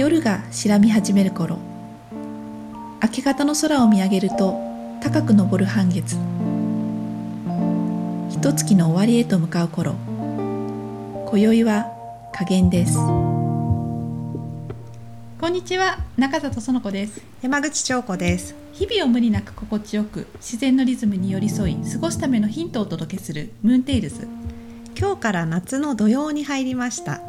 夜が白み始める頃。明け方の空を見上げると高く昇る半月。一月の終わりへと向かう頃。今宵は加減です。こんにちは中里園子です。山口彫子です。日々を無理なく心地よく自然のリズムに寄り添い過ごすためのヒントをお届けするムーンテイルズ。今日から夏の土曜に入りました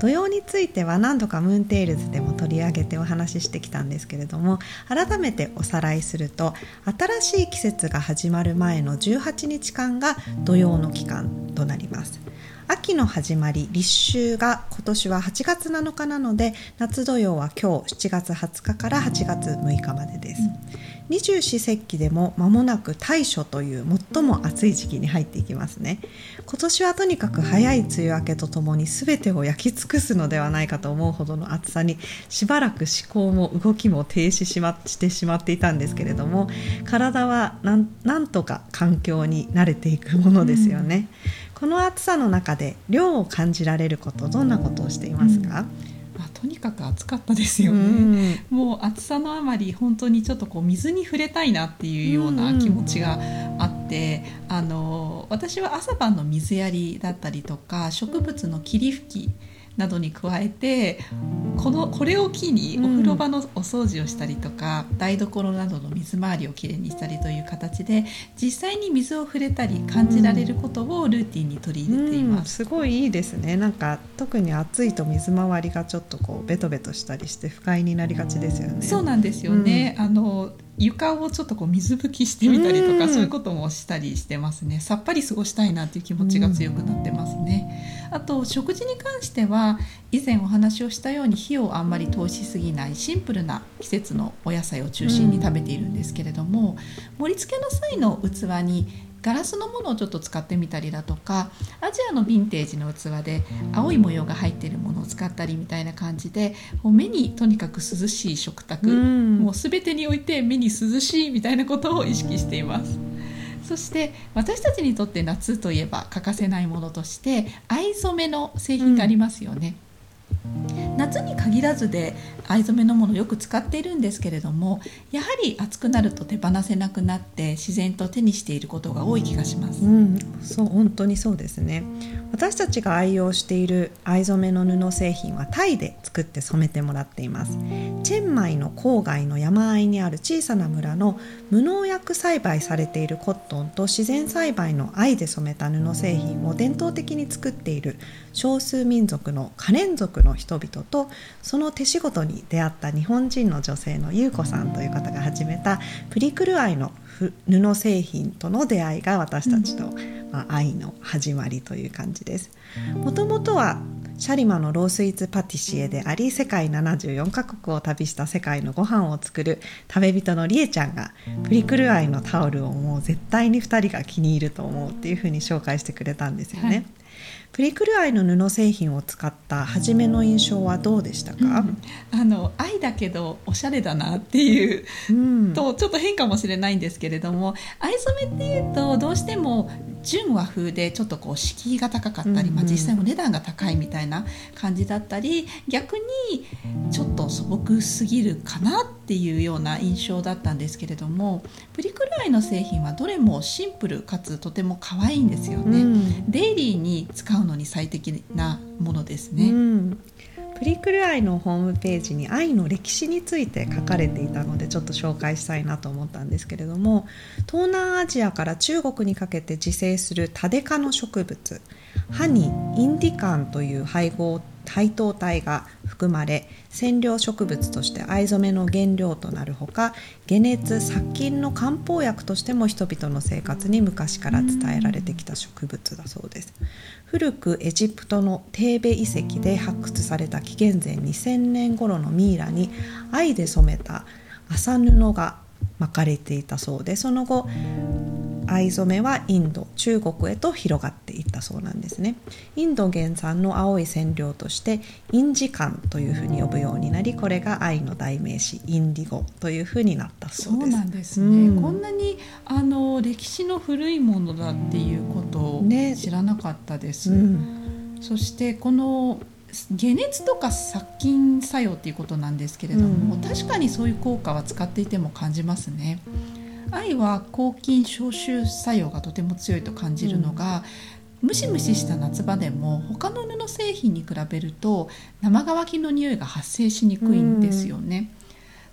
土曜については何度かムーンテイルズでも取り上げてお話ししてきたんですけれども改めておさらいすると新しい季節が始まる前の18日間が土曜の期間となります。秋の始まり立秋が今年は8月7日なので夏土曜は今日7月20日から8月6日までです、うん二十四節気でも間もなく大暑という最も暑い時期に入っていきますね。今年はとにかく早い梅雨明けとともに全てを焼き尽くすのではないかと思うほどの暑さにしばらく思考も動きも停止し,、ま、してしまっていたんですけれども体はなんとか環境に慣れていくものですよね、うん、この暑さの中で涼を感じられることどんなことをしていますか、うんとにかく暑かったですよね、うん、もう暑さのあまり本当にちょっとこう水に触れたいなっていうような気持ちがあって、うん、あの私は朝晩の水やりだったりとか植物の霧吹きなどに加えてこのこれを機にお風呂場のお掃除をしたりとか、うん、台所などの水回りをきれいにしたりという形で実際に水を触れたり感じられることをルーティンに取り入れています、うん、すごいいいですね。なんか特に暑いと水回りがちょっとこうベトベトしたりして不快になりがちですよね。そうなんですよね、うん、あの床をちょっとこう水拭きしてみたりとか、そういうこともしたりしてますね。さっぱり過ごしたいなっていう気持ちが強くなってますね、あと食事に関しては以前お話をしたように火をあんまり通しすぎないシンプルな季節のお野菜を中心に食べているんですけれども、盛り付けの際の器にガラスのものをちょっと使ってみたりだとかアジアのヴィンテージの器で青い模様が入っているものを使ったりみたいな感じで目にとにかく涼しい食卓、もう全てにおいて目に涼しいみたいなことを意識しています。そして私たちにとって夏といえば欠かせないものとして藍染めの製品がありますよね。うん夏に限らずで藍染めのものをよく使っているんですけれどもやはり暑くなると手放せなくなって自然と手にしていることが多い気がします。うん、そう本当にそうですね私たちが愛用している藍染めの布製品はタイで作って染めてもらっていますチェンマイの郊外の山あいにある小さな村の無農薬栽培されているコットンと自然栽培の藍で染めた布製品を伝統的に作っている少数民族のカレン族の人々とその手仕事に出会った日本人の女性の優子さん。という方が始めたプリクル愛の布製品との出会いが私たちと、まあ、愛の始まりという感じです。もともとはシャリマのロースイーツパティシエであり世界74カ国を旅した世界のご飯を作る食べ人のりえちゃんがプリクル愛のタオルをもう絶対に2人が気に入ると思うっていうふうに紹介してくれたんですよね。はいプリクル愛の布製品を使った初めの印象はどうでしたか、うん、あの愛だけどおしゃれだなっていう、うん、とちょっと変かもしれないんですけれども藍染めっていうとどうしても純和風でちょっとこう敷居が高かったり、まあ、実際も値段が高いみたいな感じだったり逆にちょっと素朴すぎるかなっていうような印象だったんですけれどもプリクルアイの製品はどれもシンプルかつとても可愛いんですよね。うん、デイリーに使うのに最適なものですね。うんプリクル愛のホームページに愛の歴史について書かれていたのでちょっと紹介したいなと思ったんですけれども東南アジアから中国にかけて自生するタデ科の植物歯にインディカンという配合配糖体が含まれ染料植物として藍染めの原料となるほか解熱殺菌の漢方薬としても人々の生活に昔から伝えられてきた植物だそうです。古くエジプトのテーベ遺跡で発掘された紀元前2000年頃のミイラに藍で染めた麻布が巻かれていたそうでその後藍染めはインド中国へと広がっていったそうなんですね。インド原産の青い染料としてインジカンというふうに呼ぶようになりこれが藍の代名詞インディゴというふうになったそうです。そうなんですね、うん、こんなにあの歴史の古いものだっていうことを知らなかったです、ねうん、そしてこの解熱とか殺菌作用っていうことなんですけれども、うん、確かにそういう効果は使っていても感じますね。愛は抗菌消臭作用がとても強いと感じるのが、ムシムシした夏場でも他の布製品に比べると生乾きの匂いが発生しにくいんですよね。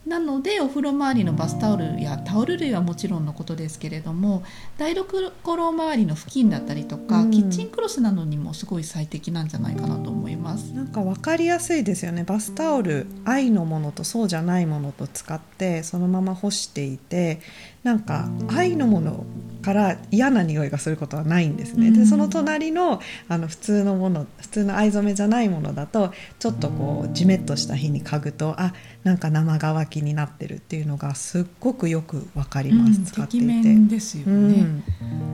なのでお風呂周りのバスタオルやタオル類はもちろんのことですけれども台所周りの付近だったりとか、うん、キッチンクロスなどにもすごい最適なんじゃないかなと思います。なんか分かりやすいですよね。バスタオル愛のものとそうじゃないものと使ってそのまま干していてなんか愛のものから嫌な匂いがすることはないんですね。でその隣のあの普通のもの普通の藍染めじゃないものだとちょっとこうじめっとした日に嗅ぐとあなんか生乾きになってるっていうのがすっごくよくわかります、うん、使っていて。ですよね、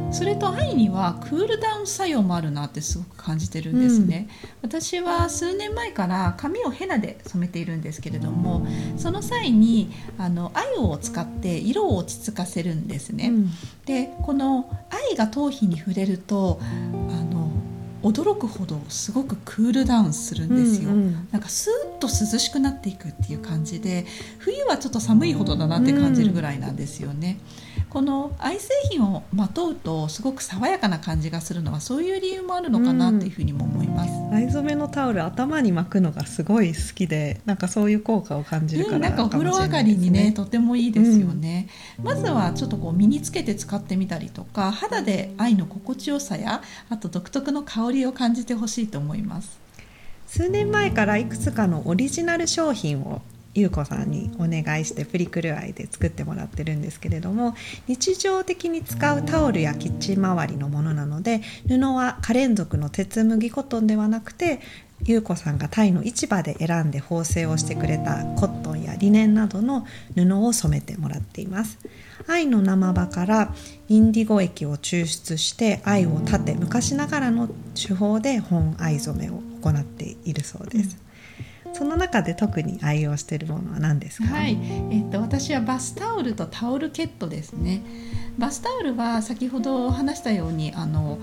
うん、それと愛にはクールダウン作用もあるなってすごく感じてるんですね。うん、私は数年前から髪をヘナで染めているんですけれどもその際にあの藍を使って色を落ち着かせるんですね。でこの愛が頭皮に触れるとあの驚くほどすごくクールダウンするんですよ、うんうん、なんかスーッと涼しくなっていくっていう感じで冬はちょっと寒いほどだなって感じるぐらいなんですよね、うん、このアイ製品をまとうとすごく爽やかな感じがするのはそういう理由もあるのかなっていうふうにも思います、藍、うん、染めのタオル頭に巻くのがすごい好きでなんかそういう効果を感じるから、うん、なんかお風呂上がりにねとてもいいですよね、まずはちょっとこう身につけて使ってみたりとか肌で愛の心地よさやあと独特の香りを感じてほしいと思います。数年前からいくつかのオリジナル商品をゆうこさんにお願いしてプリクル愛で作ってもらってるんですけれども日常的に使うタオルやキッチン周りのものなので布は可連続の鉄麦コトンではなくてゆうこさんがタイの市場で選んで縫製をしてくれたコットンやリネンなどの布を染めてもらっています。藍の生葉からインディゴ液を抽出して藍を立て昔ながらの手法で本藍染めを行っているそうです、その中で特に愛用しているものは何ですか？はい、えっと私はバスタオルとタオルケットですね。バスタオルは先ほど話したようにあの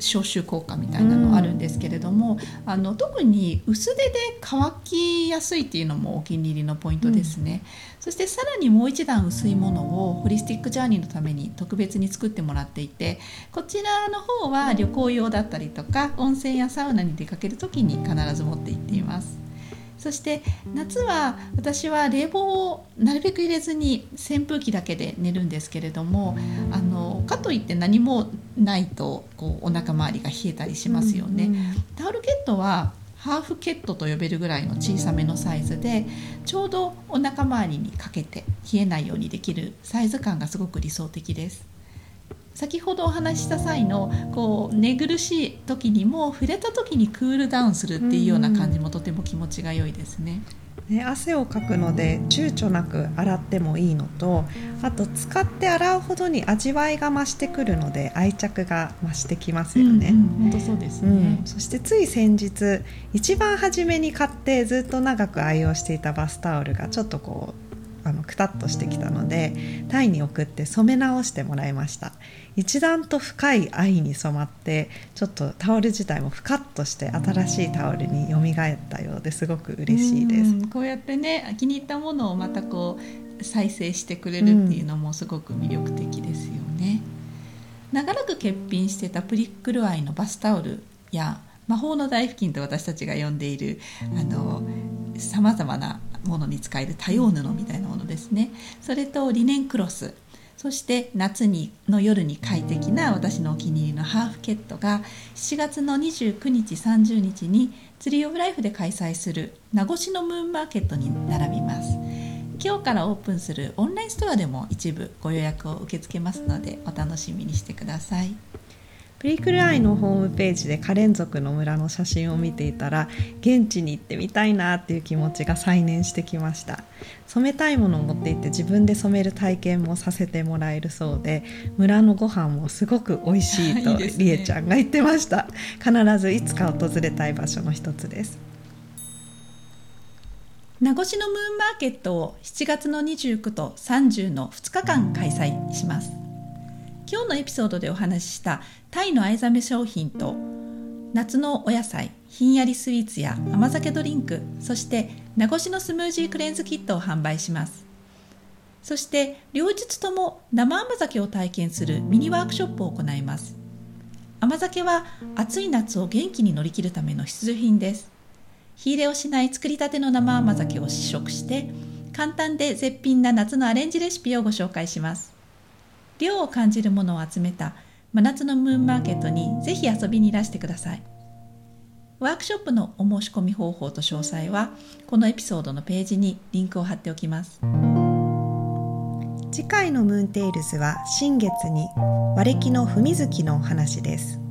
消臭効果みたいなのあるんですけれども、うん、あの特に薄手で乾きやすいっていうのもお気に入りのポイントですね、うん、そしてさらにもう一段薄いものをホリスティックジャーニーのために特別に作ってもらっていてこちらの方は旅行用だったりとか温泉やサウナに出かける時に必ず持って行っていますそして夏は私は冷房をなるべく入れずに扇風機だけで寝るんですけれどもあのかといって何もないとこうお腹周りが冷えたりしますよね。うんうん、タオルケットはハーフケットと呼べるぐらいの小さめのサイズでちょうどお腹周りにかけて冷えないようにできるサイズ感がすごく理想的です。先ほどお話しした際のこう寝苦しい時にも触れた時にクールダウンするっていうような感じもとても気持ちが良いですね。ね、汗をかくので躊躇なく洗ってもいいのとあと使って洗うほどに味わいが増してくるので愛着が増してきますよね。本当そうですね、うん、そしてつい先日一番初めに買ってずっと長く愛用していたバスタオルがちょっとこうあのくたっとしてきたのでタイに送って染め直してもらいました。一段と深い愛に染まってちょっとタオル自体もふかっとして新しいタオルによみがえったようですごく嬉しいです。こうやってね気に入ったものをまたこう再生してくれるっていうのもすごく魅力的ですよね、長らく欠品してたプリックルアイのバスタオルや魔法の大付近と私たちが呼んでいるあのさまざまなものに使える多様布みたいなものですね。それとリネンクロス。そして夏にの夜に快適な私のお気に入りのハーフケットが7月の29日30日にツリー・オブ・ライフで開催する名護市のムーンマーケットに並びます。今日からオープンするオンラインストアでも一部ご予約を受け付けますのでお楽しみにしてください。プリクルアイのホームページでカレン族の村の写真を見ていたら現地に行ってみたいなっていう気持ちが再燃してきました。染めたいものを持って行って自分で染める体験もさせてもらえるそうで村のご飯もすごく美味しいとりえちゃんが言ってました。必ずいつか訪れたい場所の一つです。名護市のムーンマーケットを7月の29と30の2日間開催します今日のエピソードでお話ししたタイの藍染め商品と夏のお野菜ひんやりスイーツや甘酒ドリンクそして名越しのスムージークレンズキットを販売します。そして両日とも生甘酒を体験するミニワークショップを行います。甘酒は暑い夏を元気に乗り切るための必需品です。火入れをしない作りたての生甘酒を試食して簡単で絶品な夏のアレンジレシピをご紹介します。涼を感じるものを集めた真夏のムーンマーケットにぜひ遊びにいらしてください。ワークショップのお申し込み方法と詳細はこのエピソードのページにリンクを貼っておきます。次回のムーンテイルズは新月に和暦の文月のお話です。